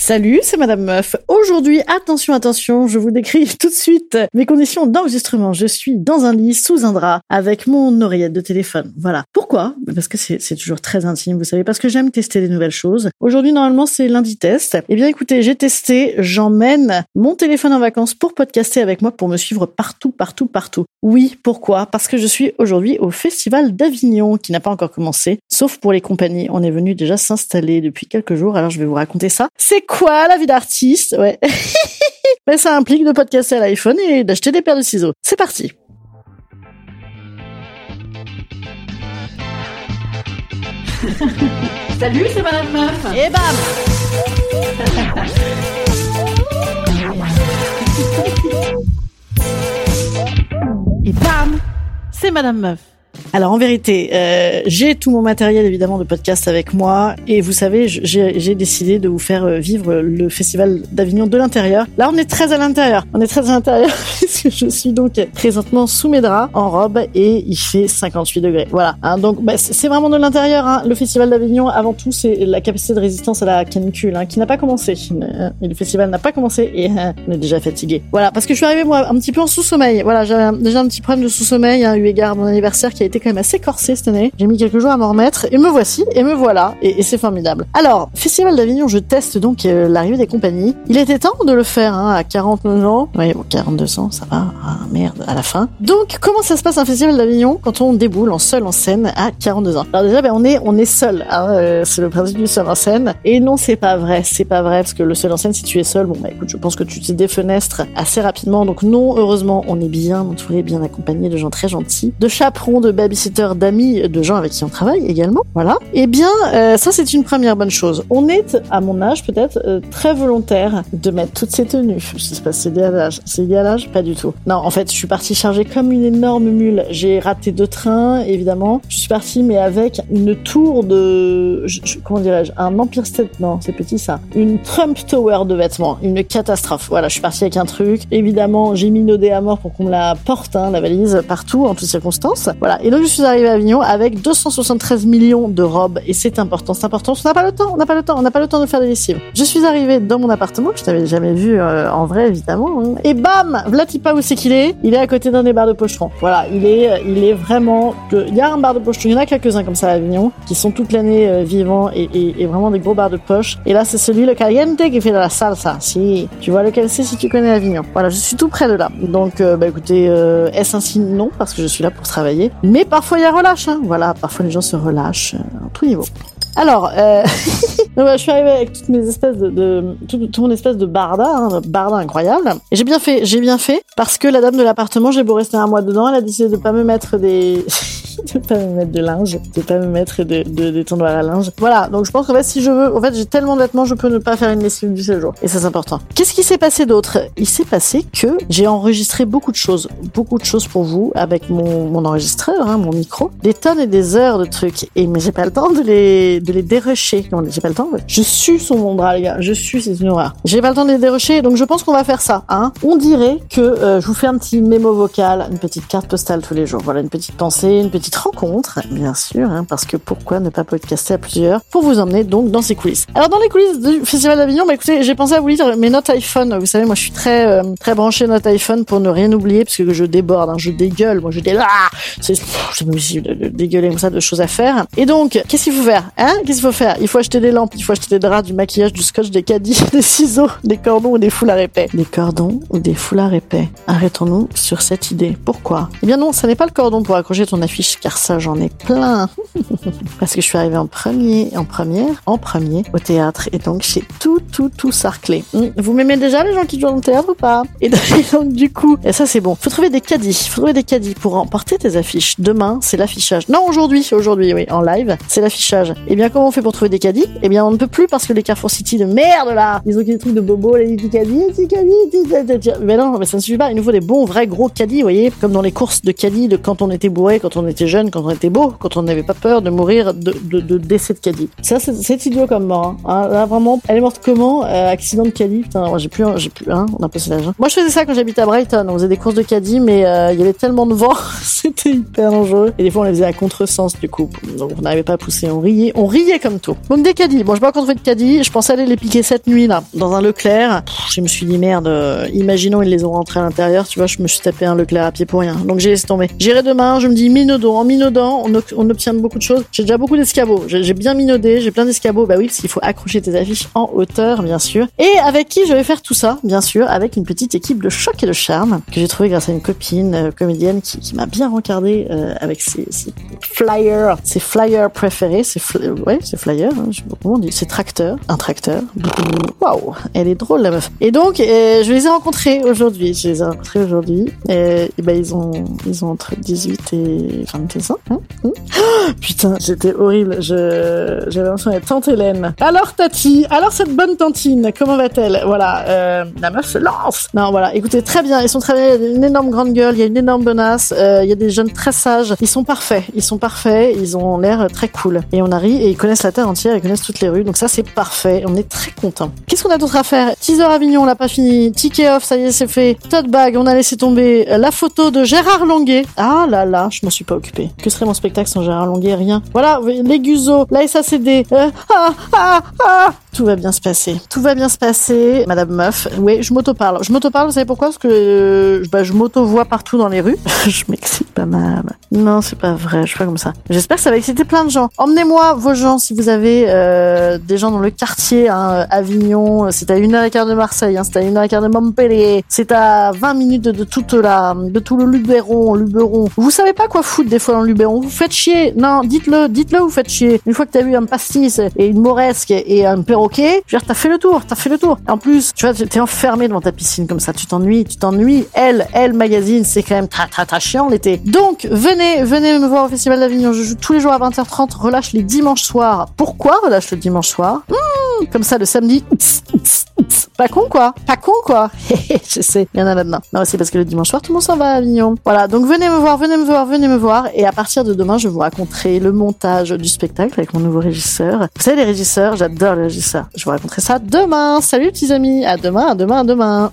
Salut, c'est Madame Meuf. Aujourd'hui, attention, attention, je vous décris tout de suite mes conditions d'enregistrement. Je suis dans un lit, sous un drap, avec mon oreillette de téléphone. Voilà. Pourquoi? Parce que c'est toujours très intime, vous savez, parce que j'aime tester des nouvelles choses. Aujourd'hui, normalement, c'est lundi test. Eh bien, écoutez, j'ai testé, j'emmène mon téléphone en vacances pour podcaster avec moi, pour me suivre partout, partout, partout. Oui, pourquoi? Parce que je suis aujourd'hui au Festival d'Avignon, qui n'a pas encore commencé, sauf pour les compagnies. On est venu déjà s'installer depuis quelques jours, alors je vais vous raconter ça. C'est quoi la vie d'artiste Ouais. Mais ça implique de podcaster à l'iPhone et d'acheter des paires de ciseaux. C'est parti. Salut, c'est Madame Meuf. Et bam Et bam C'est Madame Meuf. Alors en vérité, euh, j'ai tout mon matériel évidemment de podcast avec moi et vous savez, j'ai décidé de vous faire euh, vivre le festival d'Avignon de l'intérieur. Là, on est très à l'intérieur. On est très à l'intérieur puisque je suis donc présentement sous mes draps en robe et il fait 58 degrés. Voilà. Hein, donc bah, c'est vraiment de l'intérieur. Hein. Le festival d'Avignon, avant tout, c'est la capacité de résistance à la canicule hein, qui n'a pas commencé. Et le festival n'a pas commencé et on est déjà fatigué. Voilà, parce que je suis arrivée moi un petit peu en sous-sommeil. Voilà, j'avais déjà un petit problème de sous-sommeil eu égard à mon anniversaire qui a été quand même assez corsé cette année. J'ai mis quelques jours à m'en remettre et me voici et me voilà et, c'est formidable. Alors, Festival d'Avignon, je teste donc euh, l'arrivée des compagnies. Il était temps de le faire hein, à 49 ans. Oui, bon, 42 ans, ça va. Ah, merde, à la fin. Donc, comment ça se passe un Festival d'Avignon quand on déboule en seul en scène à 42 ans? Alors déjà, ben, on est on est seul. Hein, euh, c'est le principe du seul en scène. Et non, c'est pas vrai. C'est pas vrai parce que le seul en scène, si tu es seul, bon bah écoute, je pense que tu te défenestres assez rapidement. Donc non, heureusement, on est bien entouré, bien accompagné de gens très gentils, de chaperons, de d'amis, de gens avec qui on travaille également. Voilà. Eh bien, euh, ça c'est une première bonne chose. On est, à mon âge peut-être, euh, très volontaire de mettre toutes ces tenues. Je sais pas si c'est lié à l'âge. C'est lié à l'âge? Pas du tout. Non, en fait, je suis partie chargée comme une énorme mule. J'ai raté deux trains, évidemment. Je suis partie, mais avec une tour de... comment dirais-je? Un Empire State... Non, c'est petit ça. Une Trump Tower de vêtements. Une catastrophe. Voilà, je suis partie avec un truc. Évidemment, j'ai minaudé à mort pour qu'on me la porte, hein, la valise, partout, en toutes circonstances. Voilà. Donc, je suis arrivée à Avignon avec 273 millions de robes et c'est important, c'est important. On n'a pas le temps, on n'a pas le temps, on n'a pas le temps de faire des lessives. Je suis arrivée dans mon appartement que je n'avais jamais vu euh, en vrai évidemment hein. et bam, Vlatipa où c'est qu'il est Il est à côté d'un des bars de pochetron. Voilà, il est, il est vraiment. Il y a un bar de pochetron, il y en a quelques-uns comme ça à Avignon qui sont toute l'année euh, vivants et, et, et, vraiment des gros bars de poche. Et là c'est celui le caliente qui fait de la salsa. Si tu vois lequel c'est si tu connais Avignon. Voilà, je suis tout près de là. Donc euh, bah écoutez, est-ce un signe? Non parce que je suis là pour travailler. Mais parfois il y a relâche. Hein. Voilà, parfois les gens se relâchent euh, à tout niveau. Alors, euh, je suis arrivée avec toutes mes espèces de, tout, mon espèce de barda, hein, barda incroyable. J'ai bien fait, j'ai bien fait, parce que la dame de l'appartement, j'ai beau rester un mois dedans, elle a décidé de pas me mettre des, de pas me mettre de linge, de pas me mettre de, de, des tendoirs à linge. Voilà, donc je pense qu'en fait, si je veux, en fait, j'ai tellement de vêtements, je peux ne pas faire une lessive du séjour. Et ça, c'est important. Qu'est-ce qui s'est passé d'autre? Il s'est passé que j'ai enregistré beaucoup de choses, beaucoup de choses pour vous avec mon, mon enregistreur, hein, mon micro, des tonnes et des heures de trucs. Et mais j'ai pas le temps de les, de les dérocher. Non, j'ai pas le temps. Je suis sur mon bras, les gars. Je suis, c'est une horreur. J'ai pas le temps de les dérocher, donc je pense qu'on va faire ça. Hein. On dirait que euh, je vous fais un petit mémo vocal, une petite carte postale tous les jours. Voilà, une petite pensée, une petite petite rencontre, bien sûr, hein, parce que pourquoi ne pas podcaster à plusieurs pour vous emmener donc dans ces coulisses. Alors dans les coulisses du Festival d'Avignon, bah écoutez, j'ai pensé à vous lire mes notes iPhone. Vous savez, moi je suis très euh, très branché notes iPhone pour ne rien oublier parce que je déborde, hein, je dégueule, moi je dé ah c'est de, de dégueuler comme ça de choses à faire. Et donc, qu'est-ce qu'il faut faire Hein? Qu'est-ce qu'il faut faire? Il faut acheter des lampes, il faut acheter des draps, du maquillage, du scotch, des caddies, des ciseaux, des cordons ou des foulards épais. Des cordons ou des foulards épais. Arrêtons-nous sur cette idée. Pourquoi? Eh bien non, ça n'est pas le cordon pour accrocher ton affiche, car ça j'en ai plein. Parce que je suis arrivée en premier, en première, en premier au théâtre, et donc j'ai tout, tout, tout sarclé. Hum, vous m'aimez déjà les gens qui jouent le théâtre ou pas? Et donc du coup, et ça c'est bon. Faut trouver des caddies, faut trouver des caddies pour emporter tes affiches. Demain, c'est l'affichage. Non, aujourd'hui, aujourd'hui, oui, en live, c'est l'affichage. Et eh bien comment on fait pour trouver des caddies? Eh bien on ne peut plus parce que les Carrefour City de merde là, ils ont des trucs de bobo, les petits caddies, petits caddies, mais non, mais ça ne suffit pas. Il nous faut des bons, vrais, gros caddies, vous voyez, comme dans les courses de caddies de quand on était bourré, quand on était jeune, quand on était beau, quand on n'avait pas peur de mourir de, décès de caddie. Ça, c'est idiot comme mort. Hein. Là, vraiment, elle est morte comment euh, Accident de caddie. Putain, moi, j'ai plus, j'ai plus, hein, on a passé l'âge. Hein. Moi, je faisais ça quand j'habitais à Brighton. On faisait des courses de caddie, mais euh, il y avait tellement de vent, c'était hyper dangereux. Et des fois, on les faisait à contresens, du coup. Donc, on n'arrivait pas à pousser. On riait, on riait comme tout. Donc, des caddies. Bon, je pas trouvé de caddies. Je pensais aller les piquer cette nuit, là, dans un Leclerc. je me suis dit, merde, euh, imaginons, ils les ont rentrés à l'intérieur. Tu vois, je me suis tapé un Leclerc à pied pour rien. Donc, j'ai laissé tomber. J'irai demain. Je me dis, minaudant. En minaudant, on, obtient beaucoup de choses. J'ai déjà beaucoup d'escabeaux. J'ai bien minaudé. J'ai plein d'escabeaux. Bah oui, parce qu'il faut accrocher tes affiches en hauteur, bien sûr. Et avec qui je vais faire tout ça, bien sûr, avec une petite équipe de choc et de charme que j'ai trouvé grâce à une copine euh, comédienne qui, m'a bien rencardé euh, avec ses, flyers, ses flyers préférés, ses ouais, ses flyers, hein, je comment on dit, ses tracteurs, un tracteur. Waouh, elle est drôle la meuf. Et donc, euh, je les ai rencontrés aujourd'hui. Je les ai rencontrés aujourd'hui. Et, et ben ils ont, ils ont entre 18 et 22 ans. Putain, c'était horrible. Je, j'avais l'impression d'être tante Hélène. Alors Tati, alors cette bonne tantine, comment va-t-elle? Voilà, euh, la meuf se lance. Non, voilà, écoutez, très bien. Ils sont très bien. Il y a une énorme grande gueule, il y a une énorme bonasse. Euh, il y a des jeunes très sages. Ils sont parfaits. Ils sont parfaits. Ils ont l'air très cool. Et on arrive et ils connaissent la terre entière. Ils connaissent toutes les rues. Donc ça, c'est parfait. On est très content. Qu'est-ce qu'on a d'autre à faire? Teaser Avignon, on l'a pas fini. Ticket off, ça y est, c'est fait. Tote bag, on a laissé tomber. La photo de Gérard Longuet. Ah là là, je m'en suis pas occupé. Que serait mon spectacle? Sans Gérard Longuet Rien. Voilà, les Guzos, la SACD. Euh, ah, ah, ah. Tout va bien se passer. Tout va bien se passer, Madame Meuf. Oui, je m'auto-parle. Je m'auto-parle, vous savez pourquoi? Parce que euh, bah, je m'auto-vois partout dans les rues. je m'excite pas mal. Non, c'est pas vrai, je suis pas comme ça. J'espère que ça va exciter plein de gens. Emmenez-moi vos gens si vous avez euh, des gens dans le quartier, hein, Avignon, c'est à une heure et quart de Marseille, hein, c'est à une heure et quart de Montpellier, c'est à 20 minutes de, de toute la, de tout le Luberon, Luberon. Vous savez pas quoi foutre des fois dans le Luberon? Vous faites chier. Non, dites-le, dites-le, vous faites chier. Une fois que t'as vu un pastis et une moresque et un perroquet, je veux dire, t'as fait le tour, t'as fait le tour. En plus, tu vois, t'es enfermé devant ta piscine comme ça, tu t'ennuies, tu t'ennuies. Elle, elle magazine, c'est quand même très très très chiant l'été. Donc, venez, venez me voir au Festival d'Avignon. Je joue tous les jours à 20h30, relâche les dimanches soirs. Pourquoi relâche le dimanche soir? Mmh, Comme ça, le samedi, pas con quoi, pas con quoi. je sais, il y en a là-dedans. Non, c'est parce que le dimanche soir, tout le monde s'en va à Avignon. Voilà, donc venez me voir, venez me voir, venez me voir. Et à partir de demain, je vous raconterai le montage du spectacle avec mon nouveau régisseur. Vous savez, les régisseurs, j'adore les régisseurs. Je vous raconterai ça demain. Salut petits amis, à demain, à demain, à demain.